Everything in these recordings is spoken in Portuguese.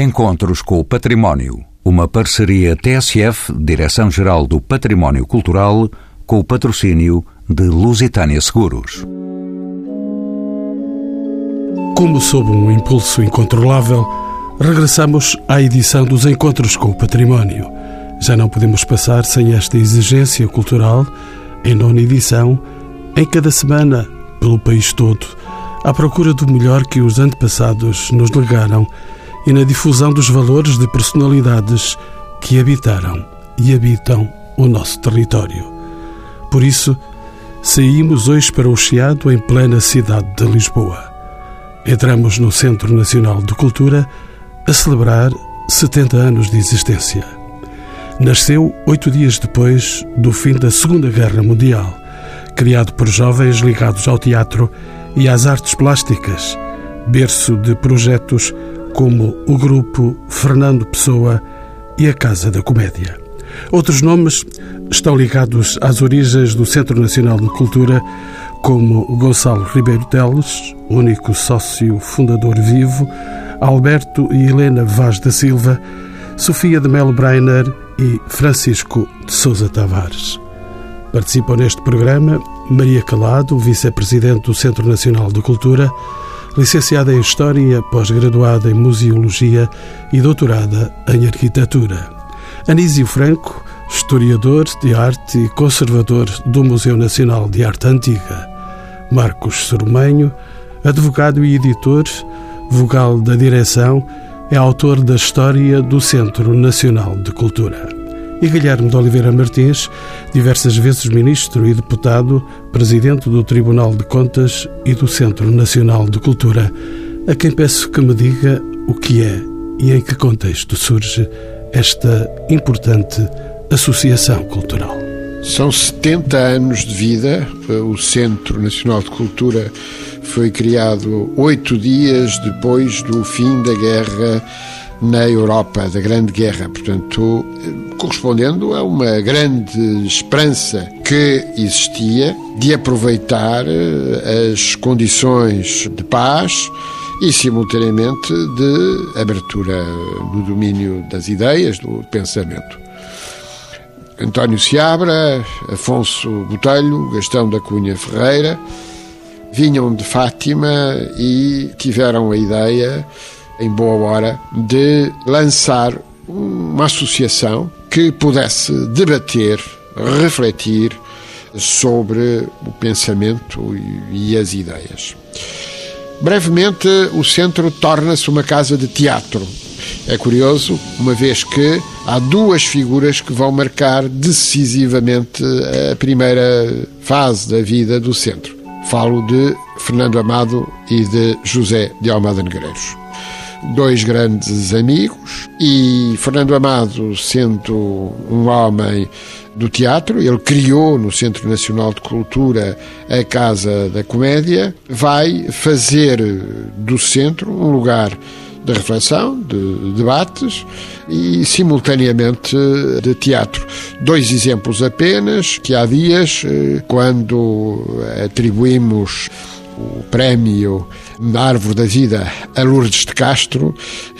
Encontros com o Património. Uma parceria TSF, Direção-Geral do Património Cultural, com o patrocínio de Lusitânia Seguros. Como sob um impulso incontrolável, regressamos à edição dos Encontros com o Património. Já não podemos passar sem esta exigência cultural, em nona edição, em cada semana, pelo país todo, à procura do melhor que os antepassados nos legaram e na difusão dos valores de personalidades que habitaram e habitam o nosso território. Por isso, saímos hoje para o Chiado, em plena cidade de Lisboa. Entramos no Centro Nacional de Cultura a celebrar 70 anos de existência. Nasceu oito dias depois do fim da Segunda Guerra Mundial, criado por jovens ligados ao teatro e às artes plásticas, berço de projetos como o grupo Fernando Pessoa e a Casa da Comédia. Outros nomes estão ligados às origens do Centro Nacional de Cultura, como Gonçalo Ribeiro Teles, único sócio fundador vivo, Alberto e Helena Vaz da Silva, Sofia de Melo Breiner e Francisco de Sousa Tavares. Participam neste programa Maria Calado, vice-presidente do Centro Nacional de Cultura, licenciada em História, pós-graduada em Museologia e doutorada em Arquitetura. Anísio Franco, historiador de arte e conservador do Museu Nacional de Arte Antiga. Marcos Sormenho, advogado e editor, vogal da direção, é autor da História do Centro Nacional de Cultura e Guilherme de Oliveira Martins, diversas vezes ministro e deputado, presidente do Tribunal de Contas e do Centro Nacional de Cultura, a quem peço que me diga o que é e em que contexto surge esta importante associação cultural. São 70 anos de vida. O Centro Nacional de Cultura foi criado oito dias depois do fim da guerra na Europa, da Grande Guerra. Portanto, correspondendo a uma grande esperança que existia de aproveitar eh, as condições de paz e, simultaneamente, de abertura no domínio das ideias, do pensamento. António Seabra, Afonso Botelho, Gastão da Cunha Ferreira vinham de Fátima e tiveram a ideia em boa hora, de lançar uma associação que pudesse debater, refletir sobre o pensamento e as ideias. Brevemente, o centro torna-se uma casa de teatro. É curioso, uma vez que há duas figuras que vão marcar decisivamente a primeira fase da vida do centro. Falo de Fernando Amado e de José de Almada Negreiros dois grandes amigos e Fernando Amado, sendo um homem do teatro, ele criou no Centro Nacional de Cultura a Casa da Comédia, vai fazer do centro um lugar de reflexão, de debates e, simultaneamente, de teatro. Dois exemplos apenas, que há dias, eh, quando atribuímos o prémio da Árvore da Vida a Lourdes de Castro,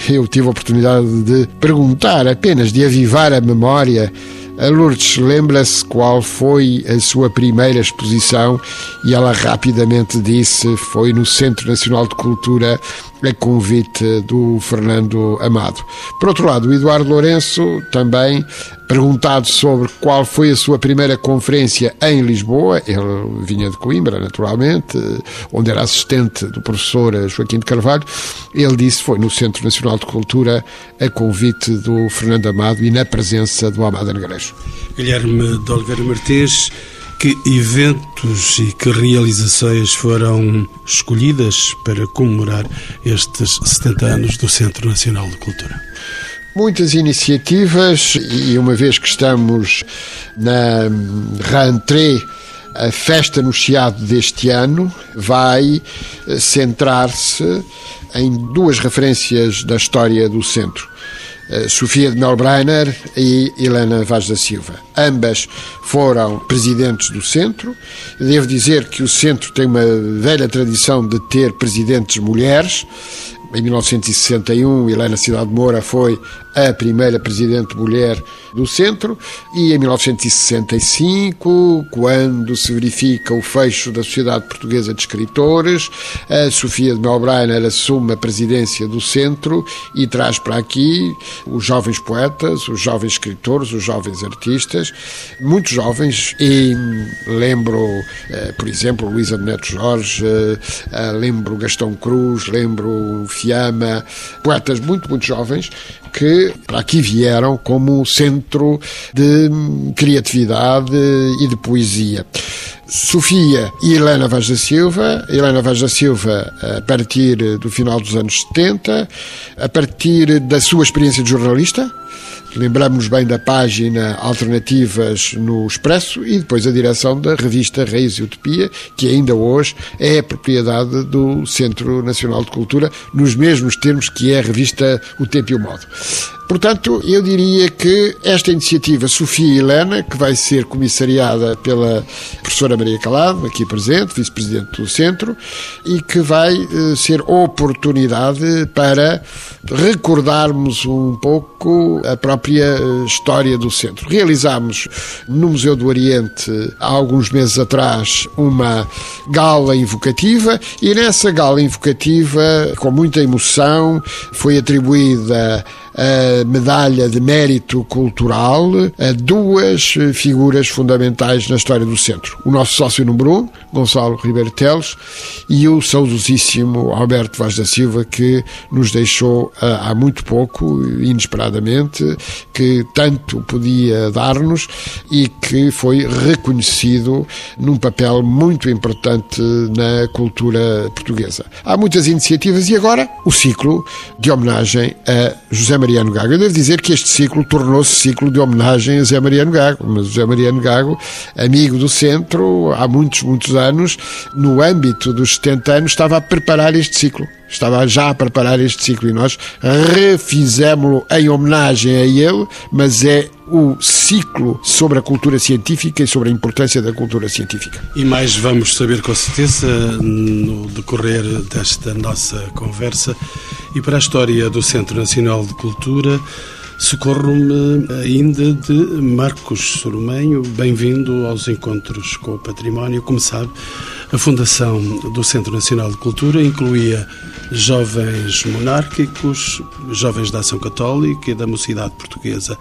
eu tive a oportunidade de perguntar, apenas de avivar a memória. A Lourdes lembra-se qual foi a sua primeira exposição e ela rapidamente disse foi no Centro Nacional de Cultura a convite do Fernando Amado. Por outro lado, o Eduardo Lourenço também perguntado sobre qual foi a sua primeira conferência em Lisboa, ele vinha de Coimbra, naturalmente, onde era assistente do professor Joaquim de Carvalho, ele disse foi no Centro Nacional de Cultura a convite do Fernando Amado e na presença do Amado Negrejo. Guilherme de Oliveira Martins, que eventos e que realizações foram escolhidas para comemorar estes 70 anos do Centro Nacional de Cultura? Muitas iniciativas e uma vez que estamos na rentrée a festa no Chiado deste ano vai centrar-se em duas referências da história do centro. Eh, Sofia de Melbreiner e Helena Vaz da Silva. Ambas foram presidentes do centro. Devo dizer que o centro tem uma velha tradição de ter presidentes mulheres. Em 1961, Helena Cidade Moura foi a primeira presidente mulher do centro e em 1965, quando se verifica o fecho da Sociedade Portuguesa de Escritores, a Sofia de Melbreiner assume a presidência do centro e traz para aqui os jovens poetas, os jovens escritores, os jovens artistas, muitos jovens e lembro, eh, por exemplo, Luísa de Neto Jorge, eh, lembro Gastão Cruz, lembro Fiamma, poetas muito, muito jovens que aqui vieram como centro de criatividade e de poesia. Sofia e Helena Vaz da Silva. Helena Vaz da Silva, a partir do final dos anos 70, a partir da sua experiência de jornalista, Lembramos bem da página Alternativas no Expresso e depois a direção da revista Reis e Utopia, que ainda hoje é propriedade do Centro Nacional de Cultura, nos mesmos termos que é a revista O Tempo e o Modo. Portanto, eu diria que esta iniciativa Sofia Helena, que vai ser comissariada pela professora Maria Calado, aqui presente, vice-presidente do centro, e que vai eh, ser oportunidade para recordarmos um pouco a própria eh, história do centro. Realizámos no Museu do Oriente, há alguns meses atrás, uma gala invocativa, e nessa gala invocativa, com muita emoção, foi atribuída a medalha de mérito cultural a duas figuras fundamentais na história do centro. O nosso sócio número um, Gonçalo Ribeiro Teles, e o saudosíssimo Alberto Vaz da Silva, que nos deixou ah, há muito pouco, inesperadamente, que tanto podia dar-nos e que foi reconhecido num papel muito importante na cultura portuguesa. Há muitas iniciativas e agora o ciclo de homenagem a José Mariano Gago. Eu devo dizer que este ciclo tornou-se ciclo de homenagem a Zé Mariano Gago, mas Zé Mariano Gago, amigo do centro há muitos, muitos anos, no âmbito dos 70 anos, estava a preparar este ciclo. Estava já a preparar este ciclo e nós refizemos-lo em homenagem a ele, mas é o ciclo sobre a cultura científica e sobre a importância da cultura científica. E mais vamos saber com certeza no decorrer desta nossa conversa. E para a história do Centro Nacional de Cultura, socorro-me ainda de Marcos Soromenho. Bem-vindo aos Encontros com o Património. Como sabe, a fundação do Centro Nacional de Cultura incluía jovens monárquicos, jovens da Ação Católica e da Mocidade Portuguesa.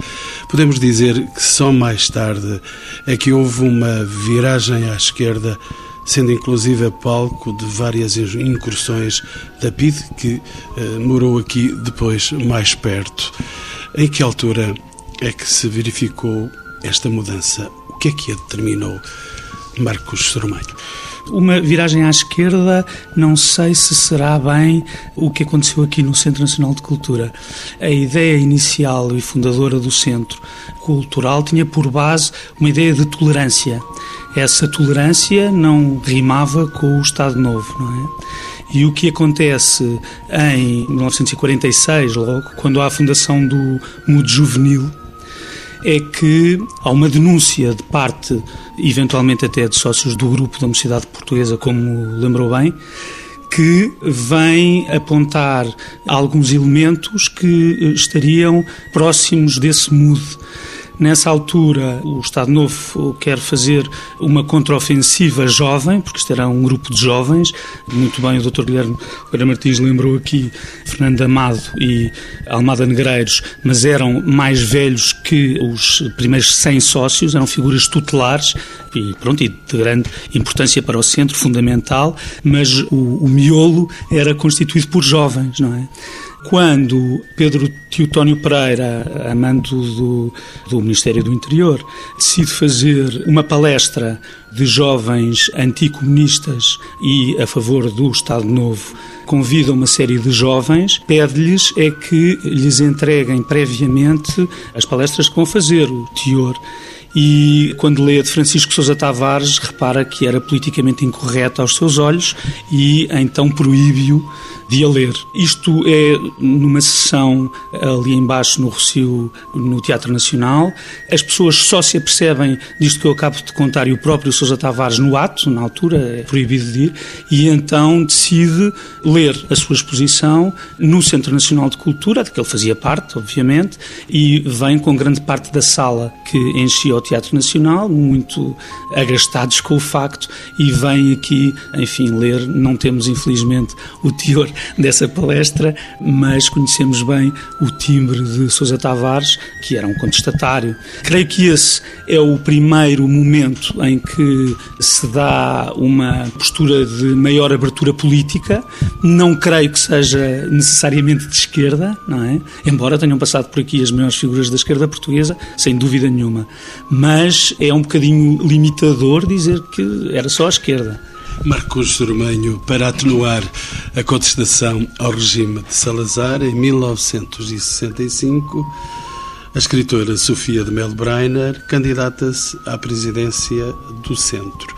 Podemos dizer que só mais tarde é que houve uma viragem à esquerda sendo inclusive palco de várias incursões da PID, que eh, morou aqui depois mais perto. Em que altura é que se verificou esta mudança? O que é que a determinou, Marcos Soromanho? Uma viragem à esquerda, não sei se será bem o que aconteceu aqui no Centro Nacional de Cultura. A ideia inicial e fundadora do Centro Cultural tinha por base uma ideia de tolerância. Essa tolerância não rimava com o Estado Novo, não é? E o que acontece em 1946, logo, quando há a fundação do Mudo Juvenil, é que há uma denúncia de parte, eventualmente até de sócios do grupo da Mocidade Portuguesa, como lembrou bem, que vem apontar alguns elementos que estariam próximos desse mood Nessa altura, o Estado Novo quer fazer uma contraofensiva jovem, porque isto era um grupo de jovens. Muito bem, o Dr. Guilherme Pereira Martins lembrou aqui Fernando Amado e Almada Negreiros, mas eram mais velhos que os primeiros 100 sócios, eram figuras tutelares e, pronto, e de grande importância para o centro, fundamental, mas o, o miolo era constituído por jovens, não é? Quando Pedro Teutónio Pereira, amando do, do Ministério do Interior, decide fazer uma palestra de jovens anticomunistas e a favor do Estado Novo, convida uma série de jovens, pede-lhes é que lhes entreguem previamente as palestras que vão fazer, o teor. E quando lê a de Francisco Sousa Tavares repara que era politicamente incorreto aos seus olhos e então proíbe-o de a ler. Isto é numa sessão ali embaixo no Rocio, no Teatro Nacional. As pessoas só se apercebem disto que eu acabo de contar e o próprio Sousa Tavares no ato, na altura, é proibido de ir, e então decide ler a sua exposição no Centro Nacional de Cultura, de que ele fazia parte, obviamente, e vem com grande parte da sala que enchia o Teatro Nacional, muito agastados com o facto, e vem aqui, enfim, ler. Não temos, infelizmente, o teor dessa palestra, mas conhecemos bem o timbre de Sousa Tavares, que era um contestatário. Creio que esse é o primeiro momento em que se dá uma postura de maior abertura política. Não creio que seja necessariamente de esquerda, não é? Embora tenham passado por aqui as maiores figuras da esquerda portuguesa, sem dúvida nenhuma. Mas é um bocadinho limitador dizer que era só a esquerda. Marcos Romanho para atenuar a contestação ao regime de Salazar em 1965. A escritora Sofia de Mel Breiner candidata-se à presidência do Centro.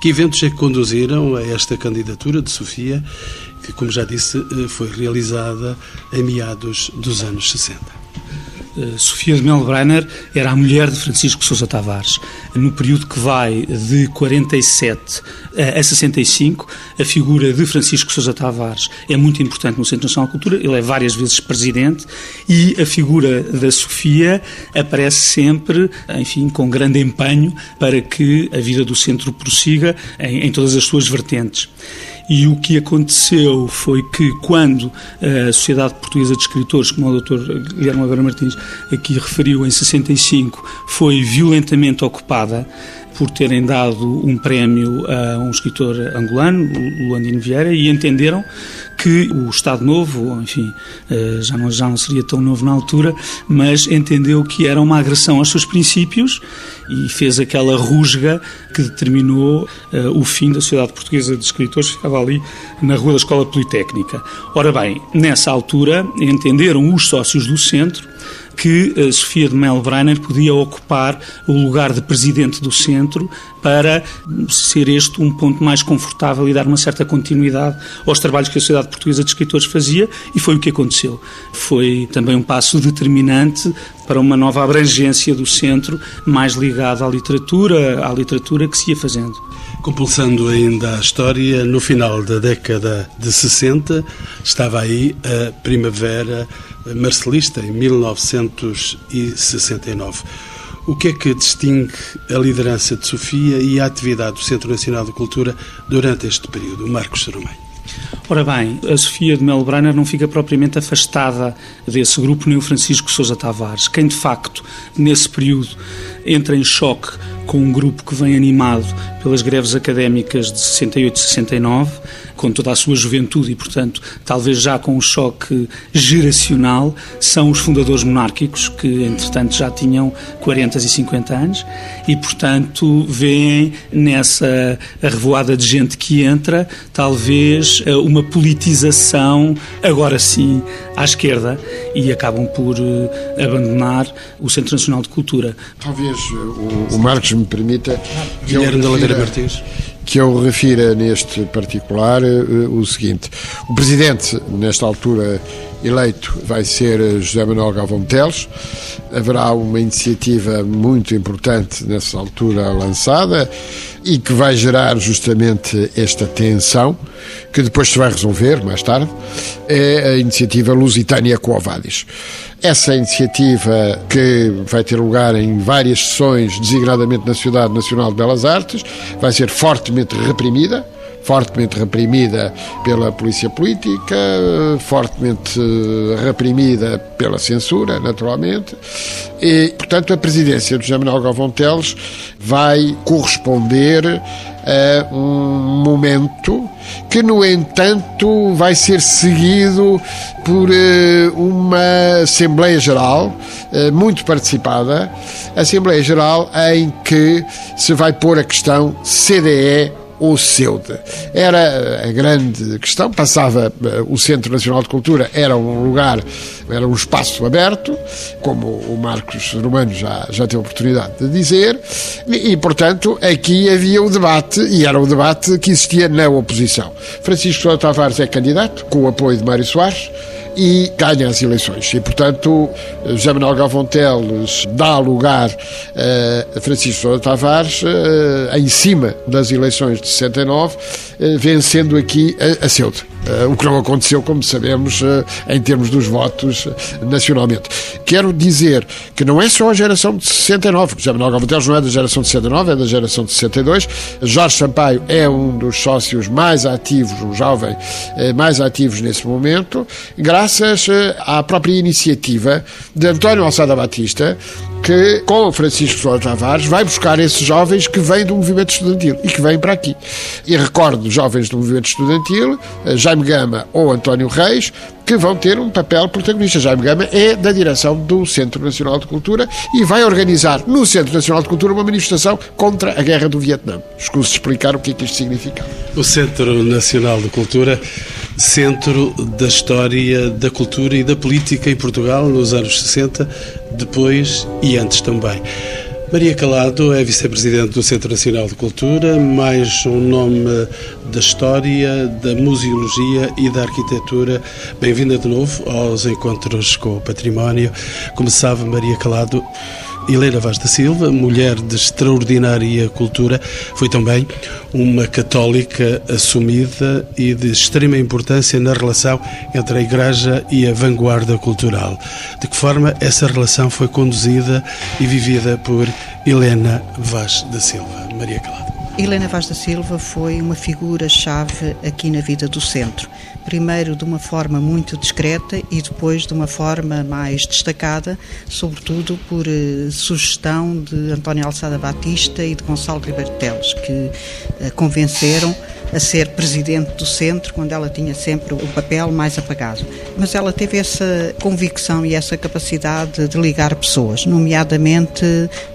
Que eventos é que conduziram a esta candidatura de Sofia, que, como já disse, foi realizada em meados dos anos 60? Eh, Sofia de Melbrenner era a mulher de Francisco Sousa Tavares. No período que vai de 47 a 65, a figura de Francisco Sousa Tavares é muito importante no Centro Nacional de Cultura, ele é várias vezes presidente e a figura da Sofia aparece sempre, enfim, com grande empenho para que a vida do centro prossiga em, em todas as suas vertentes. E o que aconteceu foi que, quando a Sociedade Portuguesa de Escritores, como o Dr. Guilherme Alveira Martins aqui referiu, em 65, foi violentamente ocupada por terem dado um prémio a um escritor angolano, Luandino Vieira, e entenderam que o Estado Novo, enfim, eh, já não, já não seria tão novo na altura, mas entendeu que era uma agressão aos seus princípios e fez aquela rusga que determinou uh, o fim da Sociedade Portuguesa de Escritores, ficava ali na Rua da Escola Politécnica. Ora bem, nessa altura entenderam os sócios do centro que a Sofia de Mel Breiner podia ocupar o lugar de presidente do centro para ser este um ponto mais confortável e dar uma certa continuidade aos trabalhos que a Sociedade Portuguesa de Escritores fazia e foi o que aconteceu. Foi também um passo determinante para uma nova abrangência do centro mais ligada à literatura, à literatura que se ia fazendo. Compulsando ainda a história, no final da década de 60 estava aí a Primavera Marcelista, em 1969. O que é que distingue a liderança de Sofia e a atividade do Centro Nacional de Cultura durante este período? Marcos Sarumeiro. Ora bem, a Sofia de Melbrenner não fica propriamente afastada desse grupo, nem o Francisco Sousa Tavares. Quem, de facto, nesse período entra em choque com um grupo que vem animado pelas greves académicas de 68 e 69, com toda a sua juventude e, portanto, talvez já com um choque geracional, são os fundadores monárquicos, que, entretanto, já tinham 40 e 50 anos, e, portanto, veem nessa revoada de gente que entra, talvez eh, uma politização, agora sim, à esquerda, e acabam por eh, abandonar o Centro Nacional de Cultura. Talvez o, o Marcos me permita. Guilherme de Oliveira Martins que eu refira neste particular uh, o seguinte: o presidente, nesta altura eleito, vai ser José Manuel Galvão Teles. Haverá uma iniciativa muito importante nessa altura lançada e que vai gerar justamente esta tensão, que depois se vai resolver mais tarde, é a iniciativa Lusitânia Coavadis. Essa iniciativa, que vai ter lugar em várias sessões, designadamente na Cidade Nacional de Belas Artes, vai ser fortemente reprimida fortemente reprimida pela polícia política, fortemente reprimida pela censura, naturalmente. E, portanto, a presidência do José Manuel Galvão Teles vai corresponder a um momento que, no entanto, vai ser seguido por eh, uma Assembleia Geral eh, muito participada, Assembleia Geral em que se vai pôr a questão CDE o CEUD. Era a grande questão, passava o Centro Nacional de Cultura, era um lugar, era um espaço aberto, como o Marcos Romano já, já teve oportunidade de dizer, e, e portanto aqui havia o debate, e era o debate que existia na oposição. Francisco Tavares é candidato, com o apoio de Mário Soares, e ganha as eleições. E, portanto, José Manuel Galvão Teles dá lugar a Francisco Sousa Tavares eh, em cima das eleições de 69, eh, vencendo aqui a, a Ceuta. Uh, o que não aconteceu, como sabemos, uh, em termos dos votos uh, nacionalmente. Quero dizer que não é só a geração de 69, José Manuel Galvão não é da geração de 69, é da geração de 62. Jorge Sampaio é um dos sócios mais ativos, um jovem mais ativos nesse momento, graças à própria iniciativa de António Alçada Batista, que, com Francisco Sousa Tavares, vai buscar esses jovens que vêm do movimento estudantil e que vêm para aqui. E recordo jovens do movimento estudantil, Jaime Gama ou António Reis, que vão ter um papel protagonista. Jaime Gama é da direção do Centro Nacional de Cultura e vai organizar no Centro Nacional de Cultura uma manifestação contra a guerra do Vietnã. Escuso explicar o que é que isto significa. O Centro Nacional de Cultura, centro da história da cultura e da política em Portugal nos anos 60, depois e antes também. Maria Calado é vice-presidente do Centro Nacional de Cultura, mais um nome da história, da museologia e da arquitetura. Bem-vinda de novo aos encontros com o património. Começava Maria Calado. Helena Vaz da Silva, mulher de extraordinária cultura, foi também uma católica assumida e de extrema importância na relação entre a Igreja e a vanguarda cultural. De que forma essa relação foi conduzida e vivida por Helena Vaz da Silva? Maria Calado. Helena Vaz da Silva foi uma figura-chave aqui na vida do centro. Primeiro de uma forma muito discreta e depois de uma forma mais destacada, sobretudo por eh, sugestão de António Alçada Batista e de Gonçalo Ribeiro Teles, que eh, convenceram a ser presidente do centro, quando ela tinha sempre o papel mais apagado. Mas ela teve essa convicção e essa capacidade de ligar pessoas, nomeadamente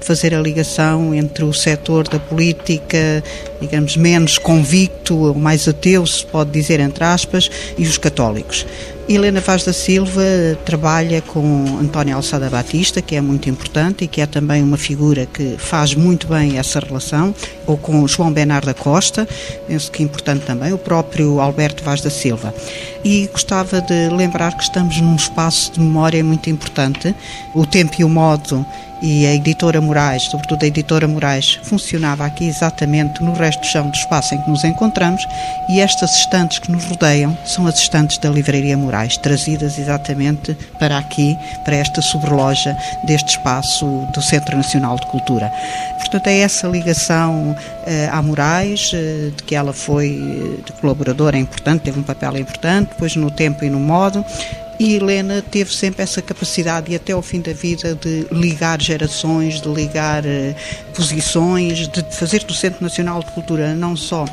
fazer a ligação entre o setor da política, digamos, menos convicto, ou mais ateu, se pode dizer, entre aspas, e os católicos. Helena Vaz da Silva trabalha com António Alçada Batista, que é muito importante e que é também uma figura que faz muito bem essa relação, ou com João Bernardo da Costa, penso que é importante também, o próprio Alberto Vaz da Silva. E gostava de lembrar que estamos num espaço de memória muito importante. O tempo e o modo e a editora Moraes, sobretudo a editora Moraes, funcionava aqui exatamente no resto do chão do espaço em que nos encontramos e estas estantes que nos rodeiam são as estantes da Livraria Moraes, trazidas exatamente para aqui, para esta sobreloja deste espaço do Centro Nacional de Cultura. Portanto, é essa ligação uh, à Moraes, uh, de que ela foi uh, colaboradora importante, teve um papel importante, depois no tempo e no modo, e Helena teve sempre essa capacidade, e até ao fim da vida, de ligar gerações, de ligar uh, posições, de fazer do Centro Nacional de Cultura não só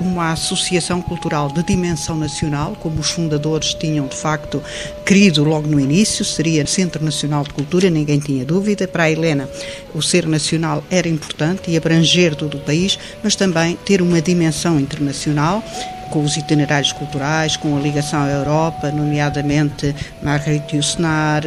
uma associação cultural de dimensão nacional, como os fundadores tinham de facto querido logo no início, seria Centro Nacional de Cultura, ninguém tinha dúvida. Para a Helena, o ser nacional era importante e abranger todo o país, mas também ter uma dimensão internacional com os itinerários culturais, com a ligação à Europa, nomeadamente Marguerite Yourcenar,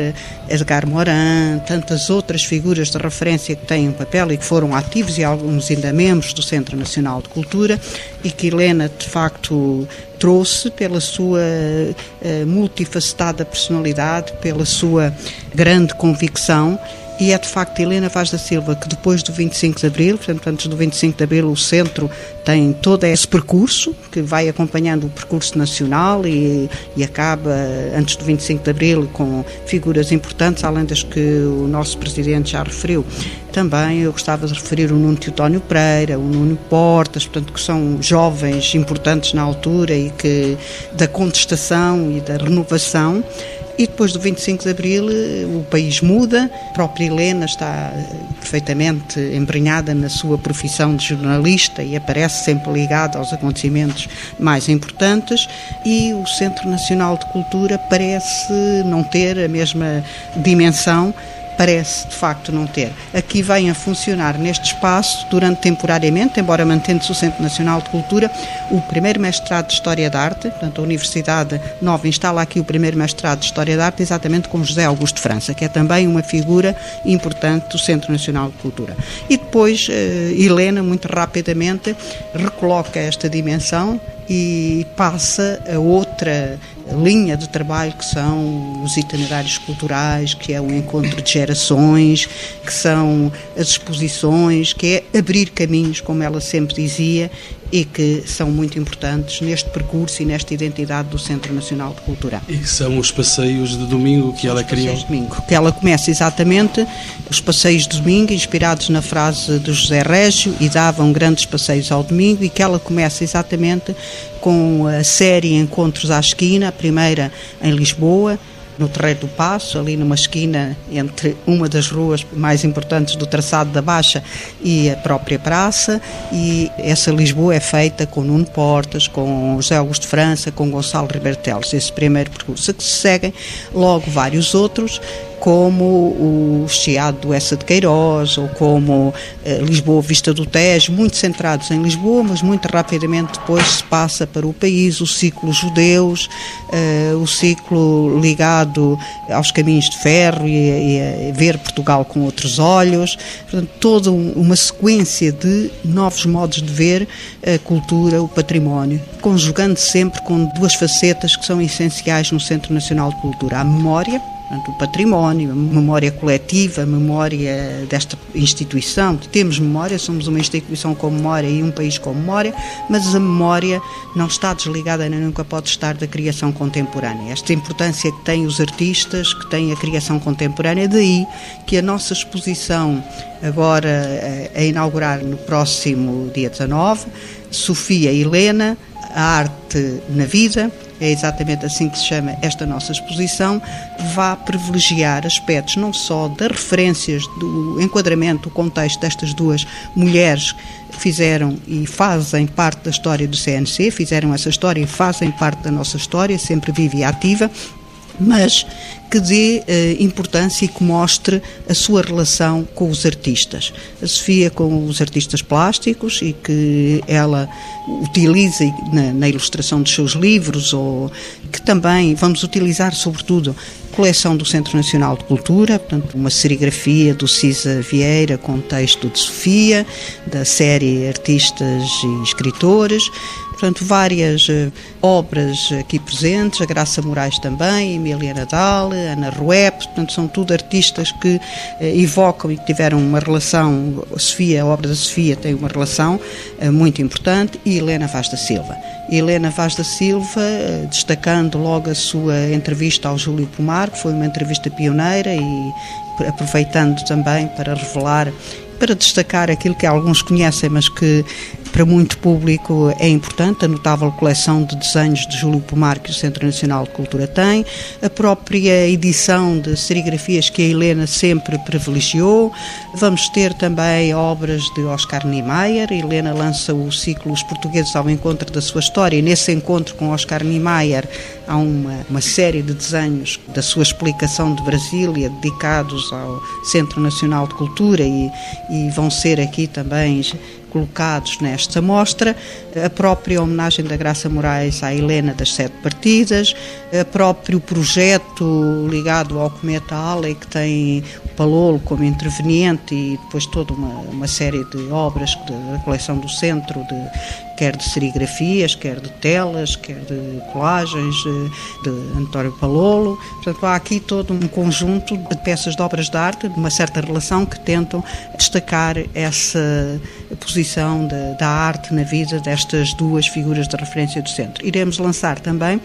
Edgar Morin, tantas outras figuras de referência que têm um papel e que foram ativos e alguns ainda membros do Centro Nacional de Cultura e que Helena, de facto, trouxe pela sua uh, multifacetada personalidade, pela sua grande convicção e é de facto Helena Vaz da Silva que depois do 25 de Abril, portanto antes do 25 de Abril o centro tem todo esse percurso que vai acompanhando o percurso nacional e, e acaba antes do 25 de Abril com figuras importantes, além das que o nosso Presidente já referiu. Também eu gostava de referir o Nuno Teutónio Pereira, o Nuno Portas, portanto que são jovens importantes na altura e que da contestação e da renovação e depois do 25 de Abril eh, o país muda, a própria Helena está eh, perfeitamente embrenhada na sua profissão de jornalista e aparece sempre ligada aos acontecimentos mais importantes. E o Centro Nacional de Cultura parece não ter a mesma dimensão parece de facto não ter. Aqui vem a funcionar neste espaço durante temporariamente, embora mantendo-se o Centro Nacional de Cultura, o primeiro mestrado de História da Arte, portanto a Universidade Nova instala aqui o primeiro mestrado de História da Arte exatamente com José Augusto França, que é também uma figura importante do Centro Nacional de Cultura. E depois eh, Helena, muito rapidamente, recoloca esta dimensão e passa a outra linha de trabalho que são os itinerários culturais, que é o encontro de gerações, que são as exposições, que é abrir caminhos, como ela sempre dizia, e que são muito importantes neste percurso e nesta identidade do Centro Nacional de Cultura. E que são os passeios de domingo que ela criou? de domingo, que ela começa exatamente os passeios de domingo, inspirados na frase de José Régio, e davam grandes passeios ao domingo, e que ela começa exatamente com a série Encontros à Esquina, a primeira em Lisboa, no Terreiro do Passo, ali numa esquina entre uma das ruas mais importantes do traçado da Baixa e a própria praça. E essa Lisboa é feita com Nuno Portas, com José Augusto França, com Gonçalo Ribeiro Teles, esse primeiro percurso. Que se seguem logo vários outros como o Chiado do Essa de Queiroz, ou como eh, Lisboa Vista do Tejo, muito centrados em Lisboa, mas muito rapidamente depois se passa para o país, o ciclo judeus, eh, o ciclo ligado aos caminhos de ferro e, e a ver Portugal com outros olhos, portanto, toda uma sequência de novos modos de ver a cultura, o património, conjugando sempre com duas facetas que são essenciais no Centro Nacional de Cultura, a memória, Portanto, o património, a memória coletiva, a memória desta instituição. Temos memória, somos uma instituição com memória e um país com memória, mas a memória não está desligada nem nunca pode estar da criação contemporânea. Esta importância que têm os artistas, que têm a criação contemporânea, daí que a nossa exposição, agora eh, a inaugurar no próximo dia 19, Sofia Helena, a arte na vida, é exatamente assim que se chama esta nossa exposição, vá privilegiar aspectos não só das referências, do enquadramento, do contexto destas duas mulheres que fizeram e fazem parte da história do CNC, fizeram essa história e fazem parte da nossa história, sempre vive e ativa, mas que dê eh, importância e que mostre a sua relação com os artistas. A Sofia com os artistas plásticos e que ela utiliza na, na ilustração dos seus livros ou que também vamos utilizar sobretudo coleção do Centro Nacional de Cultura, portanto, uma serigrafia do Cisa Vieira com texto de Sofia, da série Artistas e Escritores, portanto, várias uh, obras aqui presentes, a Graça Moraes também, Emília Nadal, Ana Ruep, portanto, são tudo artistas que uh, evocam e que tiveram uma relação, a Sofia, a obra da Sofia tem uma relação uh, muito importante, e Helena Vaz da Silva. Helena Vaz da Silva, destacando logo a sua entrevista ao Júlio Pomar, que foi uma entrevista pioneira e aproveitando também para revelar para destacar aquilo que alguns conhecem, mas que para muito público é importante, a notável coleção de desenhos de Júlio Pomar que o Centro Nacional de Cultura tem, a própria edição de serigrafias que a Helena sempre privilegiou. Vamos ter também obras de Oscar Niemeyer. A Helena lança o ciclo Os Portugueses ao Encontro da Sua História e nesse encontro com Oscar Niemeyer há uma, uma série de desenhos da sua explicação de Brasília dedicados ao Centro Nacional de Cultura e, e vão ser aqui também colocados nesta mostra, a própria homenagem da Graça Moraes à Helena das Sete Partidas, o próprio projeto ligado ao Cometa Halley, que tem o Palolo como interveniente e depois toda uma, uma série de obras da coleção do centro, de, quer de serigrafias, quer de telas, quer de colagens de António Palolo. Portanto, há aqui todo um conjunto de peças de obras de arte, de uma certa relação, que tentam destacar essa posição de, da arte na vida destas duas figuras de referência do centro. Iremos lançar também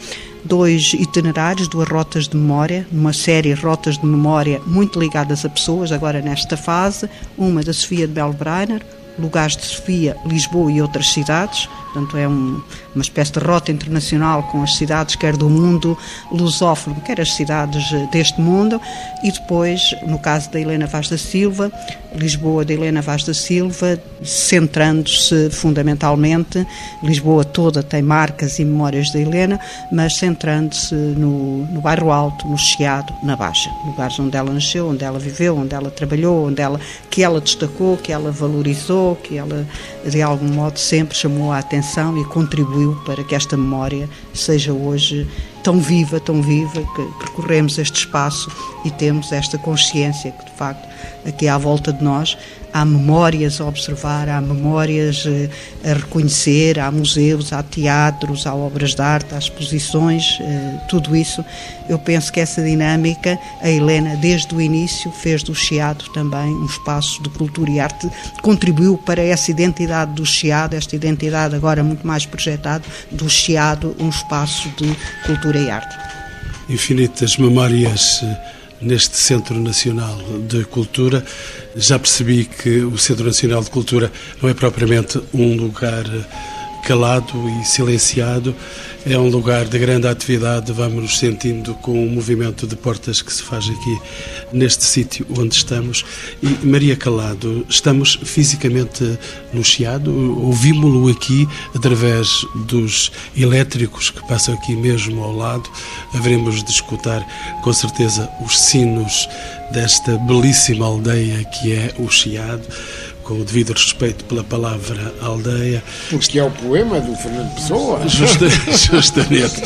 dois itinerários, duas rotas de memória, uma série de rotas de memória muito ligadas a pessoas, agora nesta fase, uma da Sofia de Belbreiner, lugares de Sofia, Lisboa e outras cidades, portanto é um, uma espécie de rota internacional com as cidades quer do mundo lusófono, quer as cidades deste mundo, e depois, no caso da Helena Vaz da Silva, Lisboa da Helena Vaz da Silva, centrando-se fundamentalmente, Lisboa toda tem marcas e memórias da Helena, mas centrando-se no, no bairro Alto, no Chiado, na Baixa, lugares onde ela nasceu, onde ela viveu, onde ela trabalhou, onde ela, que ela destacou, que ela valorizou, que ela de algum modo sempre chamou a atenção e contribuiu para que esta memória seja hoje tão viva, tão viva, que percorremos este espaço e temos esta consciência que de facto aqui à volta de nós. Há memórias a observar, há memórias eh, a reconhecer, há museus, há teatros, há obras de arte, há exposições, eh, tudo isso. Eu penso que essa dinâmica, a Helena, desde o início, fez do Chiado também um espaço de cultura e arte, contribuiu para essa identidade do Chiado, esta identidade agora muito mais projetada, do Chiado, um espaço de cultura e arte. Infinitas memórias eh, neste Centro Nacional de Cultura. Já percebi que o Centro Nacional de Cultura não é propriamente um lugar calado e silenciado, é um lugar de grande atividade, vamos nos sentindo com o movimento de portas que se faz aqui neste sítio onde estamos. E Maria Calado, estamos fisicamente no Chiado, ouvimos-lo aqui através dos elétricos que passam aqui mesmo ao lado. Haveremos de escutar com certeza os sinos desta belíssima aldeia que é o Chiado com o devido respeito pela palavra aldeia. Porque é o poema do Fernando Pessoa. Justa, justamente.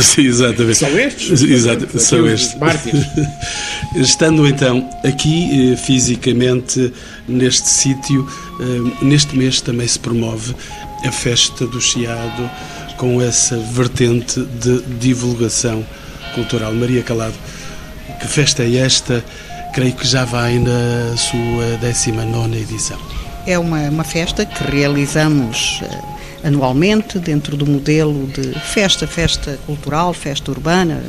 Sim, exatamente. São estes? Exato, são estes. Mártires. Estando então aqui eh, fisicamente neste sítio, eh, neste mês também se promove a festa do Chiado com essa vertente de divulgação cultural. Maria Calado, que festa é esta? Creio que já vai na sua 19 edição. É uma, uma festa que realizamos uh, anualmente dentro do modelo de festa, festa cultural, festa urbana,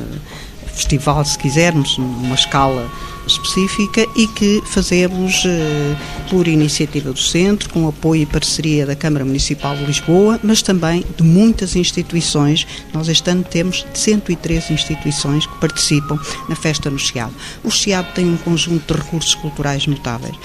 festival, se quisermos, numa escala específica e que fazemos eh, por iniciativa do Centro, com apoio e parceria da Câmara Municipal de Lisboa, mas também de muitas instituições. Nós este ano temos 103 instituições que participam na festa no Chiado. O Chiado tem um conjunto de recursos culturais notáveis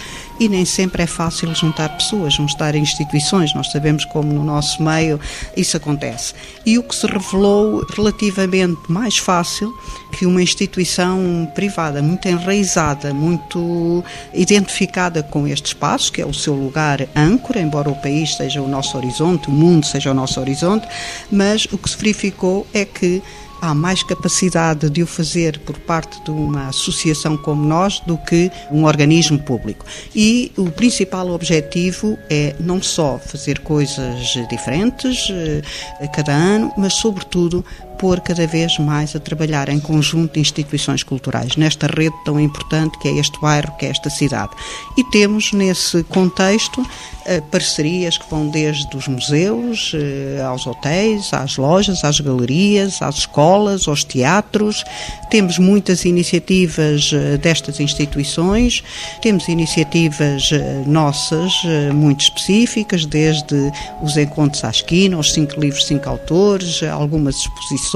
e nem sempre é fácil juntar pessoas, juntar instituições. Nós sabemos como no nosso meio isso acontece. E o que se revelou relativamente mais fácil que uma instituição privada muito enraizada, muito identificada com este espaço, que é o seu lugar âncora, embora o país seja o nosso horizonte, o mundo seja o nosso horizonte, mas o que se verificou é que há mais capacidade de o fazer por parte de uma associação como nós do que um organismo público. E o principal objetivo é não só fazer coisas diferentes eh, a cada ano, mas, sobretudo, pôr cada vez mais a trabalhar em conjunto de instituições culturais, nesta rede tão importante que é este bairro, que é esta cidade. E temos, nesse contexto, eh, parcerias que vão desde os museus, eh, aos hotéis, às lojas, às galerias, às escolas, aos teatros. Temos muitas iniciativas eh, destas instituições, temos iniciativas nossas muito específicas, desde os encontros à esquina, os cinco livros, cinco autores, algumas exposições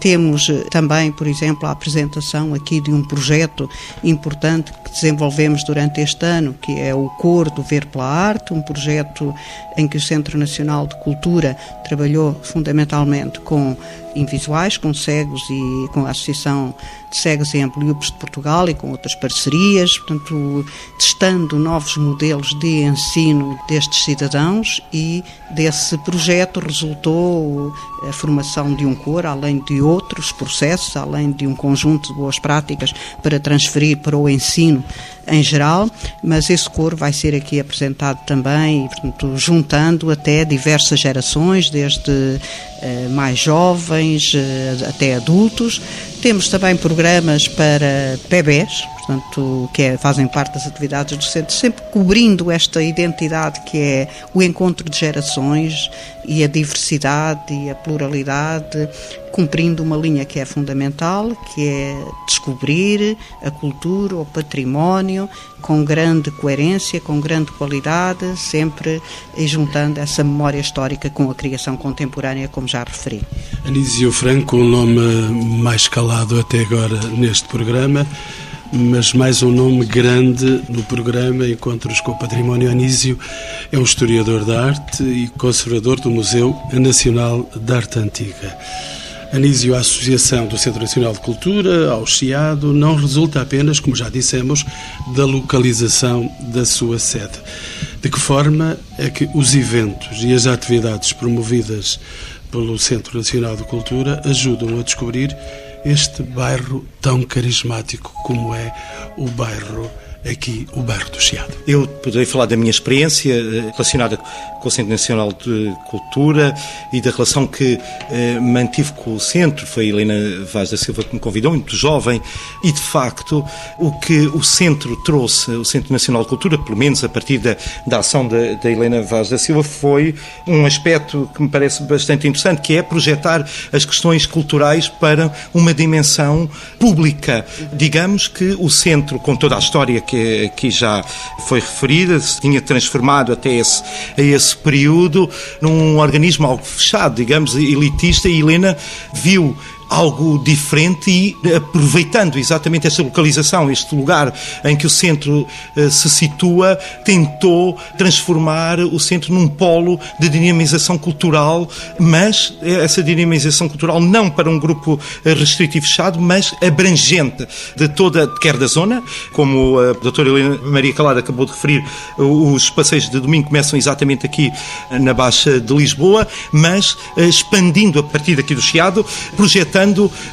temos eh, também, por exemplo, a apresentação aqui de um projeto importante que desenvolvemos durante este ano, que é o Cor do Ver pela Arte, um projeto em que o Centro Nacional de Cultura trabalhou fundamentalmente com invisuais, com cegos e com a Associação de Cegos em Ampliopes de Portugal e com outras parcerias, portanto, testando novos modelos de ensino destes cidadãos e desse projeto resultou a formação de um cor, além de outros processos, além de um conjunto de boas práticas para transferir para o ensino em geral, mas esse coro vai ser aqui apresentado também, portanto, juntando até diversas gerações, desde eh, mais jovens eh, até adultos. Temos também programas para bebés, portanto, que é, fazem parte das atividades do centro, sempre cobrindo esta identidade que é o encontro de gerações e a diversidade e a pluralidade, cumprindo uma linha que é fundamental, que é descobrir a cultura, o património, com grande coerência, com grande qualidade, sempre juntando essa memória histórica com a criação contemporânea, como já referi. Anísio Franco, o nome mais calado até agora neste programa, mas mais um nome grande no programa Encontros com o Património Anísio é um historiador da arte e conservador do Museu Nacional de Arte Antiga. Anísio, a Associação do Centro Nacional de Cultura, ao Chiado, não resulta apenas, como já dissemos, da localização da sua sede. De que forma é que os eventos e as atividades promovidas pelo Centro Nacional de Cultura ajudam a descobrir este bairro tão carismático como é o bairro aqui o bairro do Chiado. Eu poderei falar da minha experiência eh, relacionada com o Centro Nacional de Cultura e da relação que eh, mantive com o centro. Foi a Helena Vaz da Silva que me convidou, muito jovem, e de facto o que o centro trouxe, o Centro Nacional de Cultura, pelo menos a partir da, da ação da, da Helena Vaz da Silva, foi um aspecto que me parece bastante interessante, que é projetar as questões culturais para uma dimensão pública. Digamos que o centro, com toda a história que aqui já foi referida, se tinha transformado até esse, a esse período num organismo algo fechado, digamos, elitista, e Helena viu algo diferente e aproveitando exatamente esta localização, este lugar em que o centro uh, se situa, tentou transformar o centro num polo de dinamização cultural, mas essa dinamização cultural não para um grupo restrito e fechado, mas abrangente de toda, quer da zona, como a doutora Helena Maria Calada acabou de referir, os passeios de domingo começam exatamente aqui na Baixa de Lisboa, mas expandindo a partir daqui do Chiado, projetando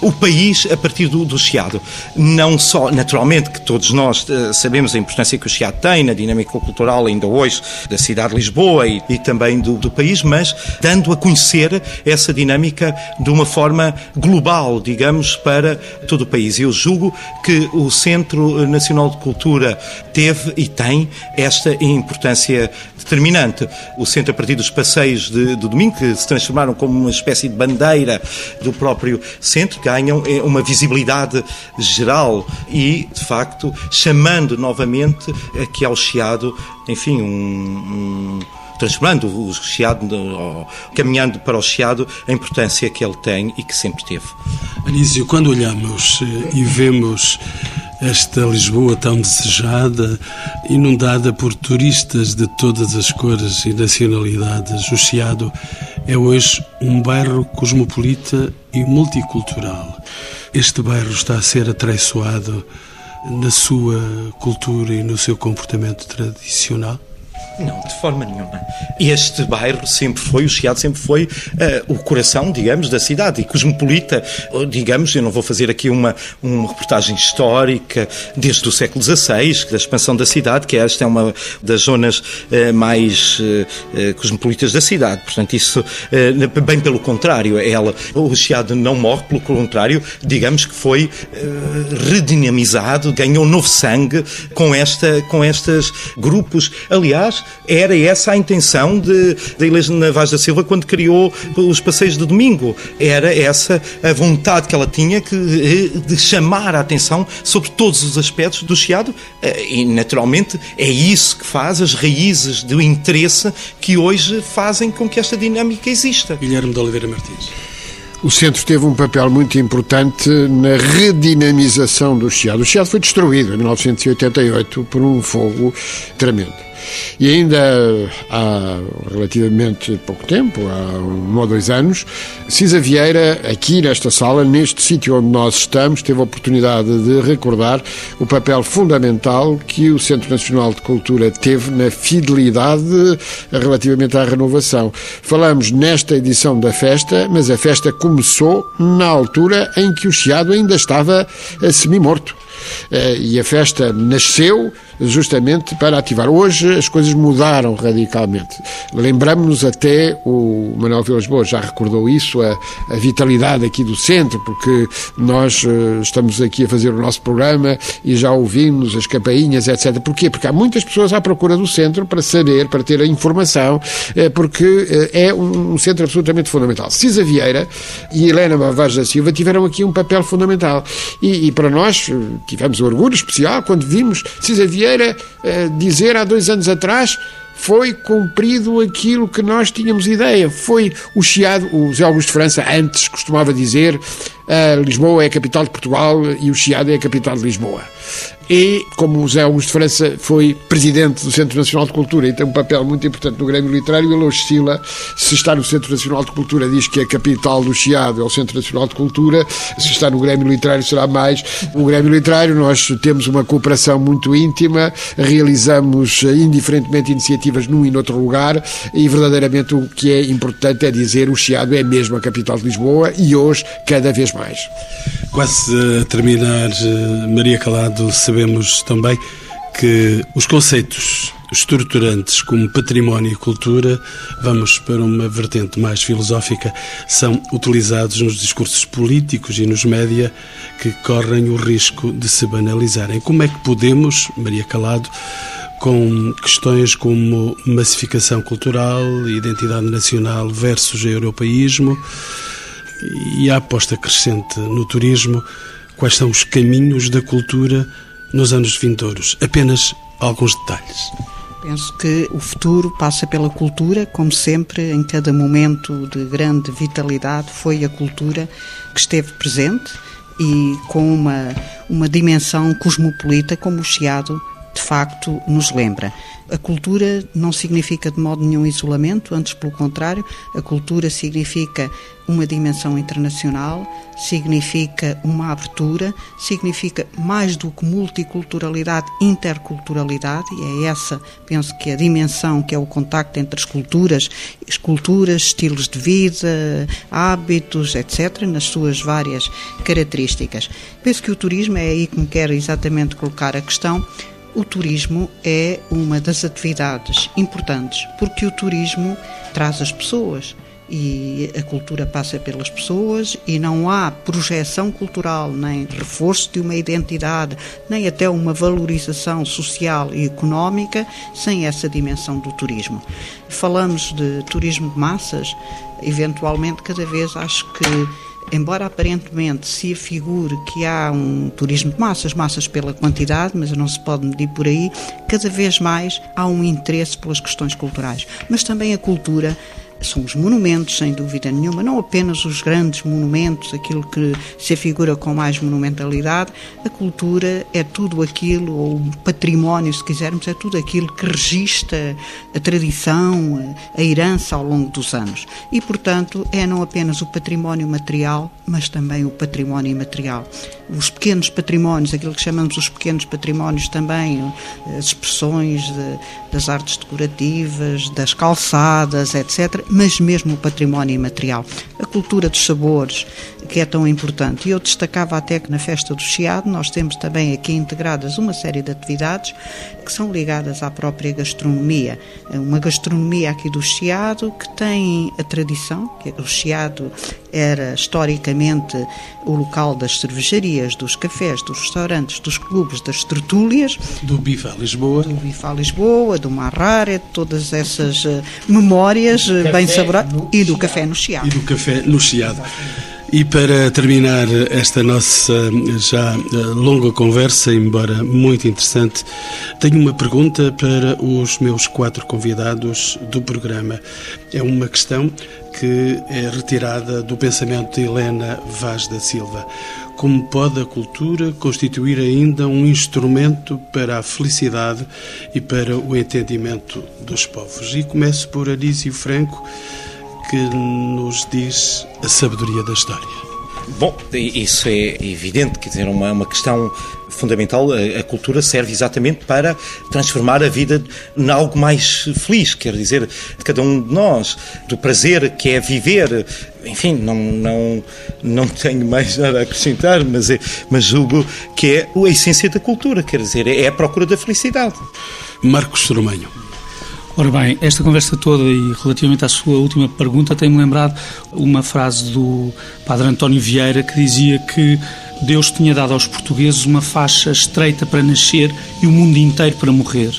o país a partir do, do Chiado. Não só, naturalmente, que todos nós uh, sabemos a importância que o Chiado tem na dinâmica cultural ainda hoje da cidade de Lisboa e, e também do, do, país, mas dando a conhecer essa dinâmica de uma forma global, digamos, para todo o país. Eu julgo que o Centro Nacional de Cultura teve e tem esta importância determinante. O centro, a partir dos passeios de, de domingo, que se transformaram como uma espécie de bandeira do próprio centro, ganham eh, uma visibilidade geral e, de facto, chamando novamente aqui ao Chiado, enfim, um, um transformando o Chiado, caminhando para o Chiado, a importância que ele tem e que sempre teve. Anísio, quando olhamos eh, e vemos esta Lisboa tão desejada, inundada por turistas de todas as cores e nacionalidades, o Chiado é hoje um bairro cosmopolita e multicultural. Este bairro está a ser atraiçoado na sua cultura e no seu comportamento tradicional? Não, de forma nenhuma. Este bairro sempre foi, o Chiado sempre foi uh, o coração, digamos, da cidade. E cosmopolita, digamos, eu não vou fazer aqui uma, uma reportagem histórica desde o século XVI, da expansão da cidade, que esta é uma das zonas uh, mais uh, cosmopolitas da cidade. Portanto, isso, bem pelo contrário, ela, o Chiado não morre, pelo contrário, digamos que foi redinamizado, ganhou novo sangue com, esta, com estes grupos. Aliás, era essa a intenção de, da Helena Vaz da Silva quando criou os passeios de domingo. Era essa a vontade que ela tinha que, eh, de chamar a atenção sobre todos os aspectos do Chiado eh, e, naturalmente, é isso que faz as raízes do interesse que hoje fazem com que esta dinâmica exista. Guilherme de Oliveira Martins. O centro teve um papel muito importante na redinamização do Chiado. O Chiado foi destruído em 1988 por um fogo tremendo. E ainda há relativamente pouco tempo, há um ou dois anos, Cisa Vieira, aqui nesta sala, neste sítio onde nós estamos, teve a oportunidade de recordar o papel fundamental que o Centro Nacional de Cultura teve na fidelidade relativamente à renovação. Falamos nesta edição da festa, mas a festa começou na altura em que o Chiado ainda estava semi-morto. Eh, e a festa nasceu justamente para ativar. Hoje as coisas mudaram radicalmente. Lembramos-nos até, o Manuel Vilas Boas já recordou isso, a, a, vitalidade aqui do centro, porque nós uh, estamos aqui a fazer o nosso programa e já ouvimos as campainhas, etc. Porquê? Porque há muitas pessoas à procura do centro para saber, para ter a informação, uh, porque é um, centro absolutamente fundamental. Cisa Vieira e Helena Bavares da Silva tiveram aqui um papel fundamental. E, e para nós tivemos um orgulho especial quando vimos Cisa Vieira eh, dizer há dois anos atrás foi cumprido aquilo que nós tínhamos ideia. Foi o Chiado, o Zé Augusto de França antes costumava dizer uh, Lisboa é a capital de Portugal e o Chiado é a capital de Lisboa e, como o José Augusto França foi presidente do Centro Nacional de Cultura e tem um papel muito importante no Grêmio Literário, ele oscila se está no Centro Nacional de Cultura diz que a capital do Chiado é o Centro Nacional de Cultura, se está no Grêmio Literário será mais. O Grêmio Literário nós temos uma cooperação muito íntima, realizamos indiferentemente iniciativas num e noutro lugar e verdadeiramente o que é importante é dizer o Chiado é mesmo a capital de Lisboa e hoje cada vez mais. Quase a terminar, eh, Maria Calado, sabemos também que os conceitos estruturantes como património e cultura, vamos para uma vertente mais filosófica, são utilizados nos discursos políticos e nos média que correm o risco de se banalizarem. Como é que podemos, Maria Calado, com questões como massificação cultural, identidade nacional versus europeísmo e a aposta crescente no turismo, quais são os caminhos da cultura nos anos vindouros? Apenas alguns detalhes. Penso que o futuro passa pela cultura, como sempre, em cada momento de grande vitalidade, foi a cultura que esteve presente e com uma, uma dimensão cosmopolita, como o Chiado de facto nos lembra. A cultura não significa de modo nenhum isolamento, antes pelo contrário, a cultura significa uma dimensão internacional, significa uma abertura, significa mais do que multiculturalidade, interculturalidade, e é essa, penso que a dimensão que é o contacto entre as culturas, as culturas, estilos de vida, hábitos, etc., nas suas várias características. Penso que o turismo é aí que me quer exatamente colocar a questão o turismo é uma das atividades importantes, porque o turismo traz as pessoas e a cultura passa pelas pessoas e não há projeção cultural, nem reforço de uma identidade, nem até uma valorização social e económica sem essa dimensão do turismo. Falamos de turismo de massas, eventualmente cada vez acho que embora aparentemente se afigure que há um turismo de massas, massas pela quantidade, mas não se pode medir por aí, cada vez mais há um interesse pelas questões culturais. Mas também a cultura são os monumentos, sem dúvida nenhuma, não apenas os grandes monumentos, aquilo que se afigura com mais monumentalidade. A cultura é tudo aquilo, ou o património, se quisermos, é tudo aquilo que registra a tradição, a herança ao longo dos anos. E, portanto, é não apenas o património material, mas também o património imaterial. Os pequenos patrimónios, aquilo que chamamos os pequenos patrimónios também, as expressões de, das artes decorativas, das calçadas, etc mas mesmo o património imaterial, a cultura dos sabores, que é tão importante. E eu destacava até que na Festa do Chiado nós temos também aqui integradas uma série de atividades que são ligadas à própria gastronomia. Uma gastronomia aqui do Chiado que tem a tradição, que o Chiado era historicamente o local das cervejarias, dos cafés, dos restaurantes, dos clubes, das tertúlias. Do Bifa Lisboa. Do Bifa Lisboa, do Marrare, todas essas uh, memórias uh, bem saborosas. E do café no Chiado. E do café no Chiado. E para terminar esta nossa já eh, longa conversa, embora muito interessante, tenho uma pergunta para os meus quatro convidados do programa. É uma questão que é retirada do pensamento de Helena Vaz da Silva. Como pode a cultura constituir ainda um instrumento para a felicidade e para o entendimento dos povos? E começo por Anísio Franco que nos diz a sabedoria da história? Bom, isso é evidente, quer dizer, uma, uma questão fundamental. A, a, cultura serve exatamente para transformar a vida em algo mais feliz, quer dizer, de cada um de nós, do prazer que é viver. Enfim, não, não, não tenho mais nada a acrescentar, mas, é, mas julgo que é a essência da cultura, quer dizer, é a procura da felicidade. Marcos Soromanho. Ora bem, esta conversa toda e relativamente à sua última pergunta tem-me lembrado uma frase do padre António Vieira que dizia que Deus tinha dado aos portugueses uma faixa estreita para nascer e o mundo inteiro para morrer.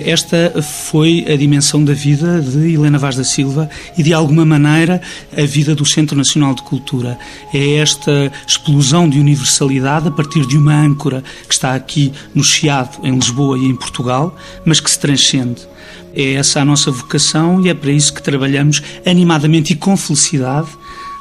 Esta foi a dimensão da vida de Helena Vaz da Silva e, de alguma maneira, a vida do Centro Nacional de Cultura. É esta explosão de universalidade a partir de uma âncora que está aqui no Chiado, em Lisboa e em Portugal, mas que se transcende. É essa a nossa vocação e é para isso que trabalhamos animadamente e com felicidade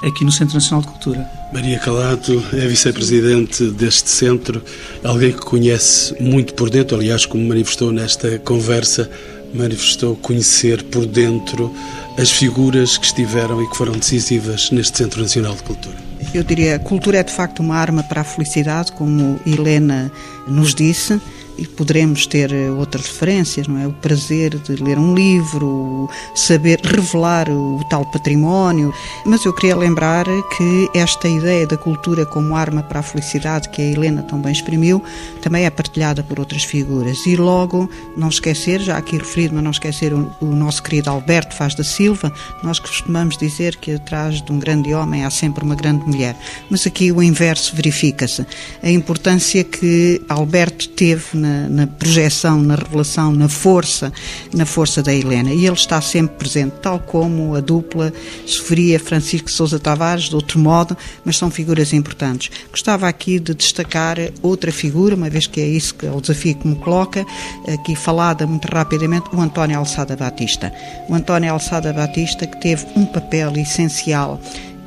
aqui no Centro Nacional de Cultura. Maria Calato é vice-presidente deste centro, alguém que conhece muito por dentro, aliás, como manifestou nesta conversa, manifestou conhecer por dentro as figuras que estiveram e que foram decisivas neste Centro Nacional de Cultura. Eu diria, a cultura é de facto uma arma para a felicidade, como Helena nos disse e poderemos ter eh, outras referências, não é? O prazer de ler um livro, saber revelar o tal património. Mas eu queria lembrar que esta ideia da cultura como arma para a felicidade, que a Helena também exprimiu, também é partilhada por outras figuras. E logo, não esquecer, já aqui referido, mas não esquecer o, o nosso querido Alberto Faz da Silva, nós costumamos dizer que atrás de um grande homem há sempre uma grande mulher. Mas aqui o inverso verifica-se. A importância que Alberto teve na, na projeção, na revelação, na força, na força da Helena. E ele está sempre presente, tal como a dupla sofria Francisco Sousa Tavares, de outro modo, mas são figuras importantes. Gostava aqui de destacar outra figura, uma vez que é isso que é o desafio que me coloca, aqui falada muito rapidamente, o António Alçada Batista. O António Alçada Batista que teve um papel essencial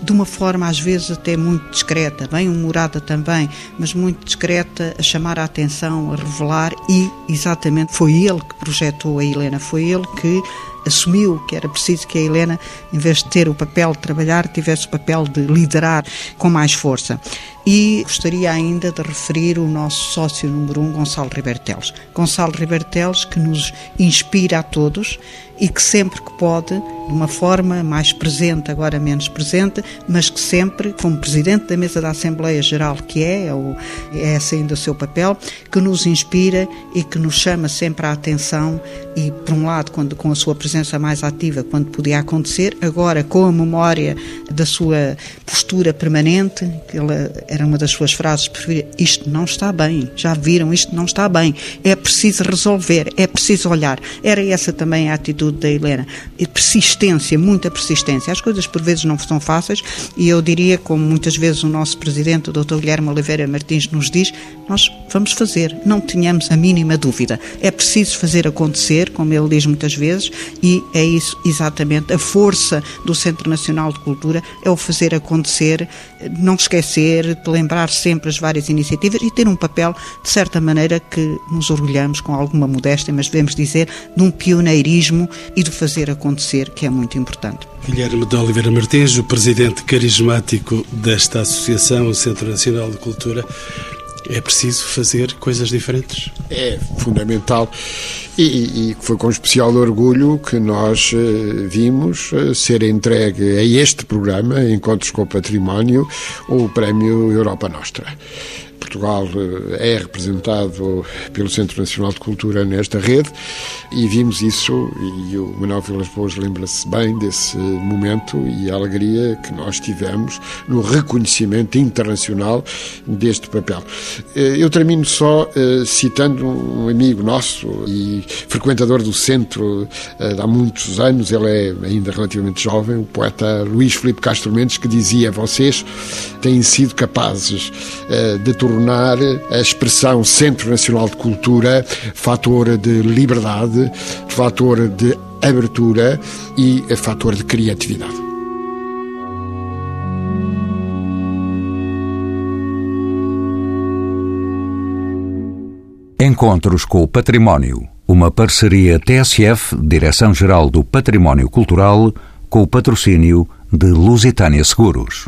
de uma forma às vezes até muito discreta, bem humorada também, mas muito discreta, a chamar a atenção, a revelar e exatamente foi ele que projetou a Helena, foi ele que assumiu que era preciso que a Helena, em vez de ter o papel de trabalhar, tivesse o papel de liderar com mais força. E gostaria ainda de referir o nosso sócio número um, Gonçalo Ribeiro Teles. Gonçalo Ribeiro Teles, que nos inspira a todos e que sempre que pode, de uma forma mais presente, agora menos presente, mas que sempre, como Presidente da Mesa da Assembleia Geral, que é, é, é esse ainda o seu papel, que nos inspira e que nos chama sempre a atenção e, por um lado, quando, com a sua presença mais ativa, quando podia acontecer, agora com a memória da sua postura permanente, que ela era uma das suas frases preferidas, isto não está bem, já viram, isto não está bem, é preciso resolver, é preciso olhar. Era essa também a atitude da Helena. E persistência, muita persistência. As coisas por vezes não são fáceis e eu diria, como muitas vezes o nosso presidente, o Dr. Guilherme Oliveira Martins, nos diz, nós vamos fazer, não tenhamos a mínima dúvida. É preciso fazer acontecer, como ele diz muitas vezes, e é isso exatamente a força do Centro Nacional de Cultura, é o fazer acontecer, não esquecer, lembrar sempre as várias iniciativas e ter um papel, de certa maneira, que nos orgulhamos com alguma modéstia, mas devemos dizer, de um pioneirismo e de fazer acontecer, que é muito importante. Guilherme de Oliveira Martins, o presidente carismático desta associação, o Centro Nacional de Cultura. É preciso fazer coisas diferentes? É fundamental e, e foi com especial orgulho que nós uh, vimos uh, ser entregue a este programa, Encontros com o Património, o Prémio Europa Nostra. Portugal eh, é representado pelo Centro Nacional de Cultura nesta rede e vimos isso e o Manuel Vilas Boas lembra-se bem desse momento e a alegria que nós tivemos no reconhecimento internacional deste papel. Eh, eu termino só eh, citando um amigo nosso e frequentador do centro há muitos anos, ele é ainda relativamente jovem, o poeta Luís Filipe Castro Mendes, que dizia: Vocês têm sido capazes de tornar a expressão Centro Nacional de Cultura fator de liberdade, fator de abertura e fator de criatividade. Encontros com o Património. Uma parceria TSF, Direção-Geral do Património Cultural, com o patrocínio de Lusitânia Seguros.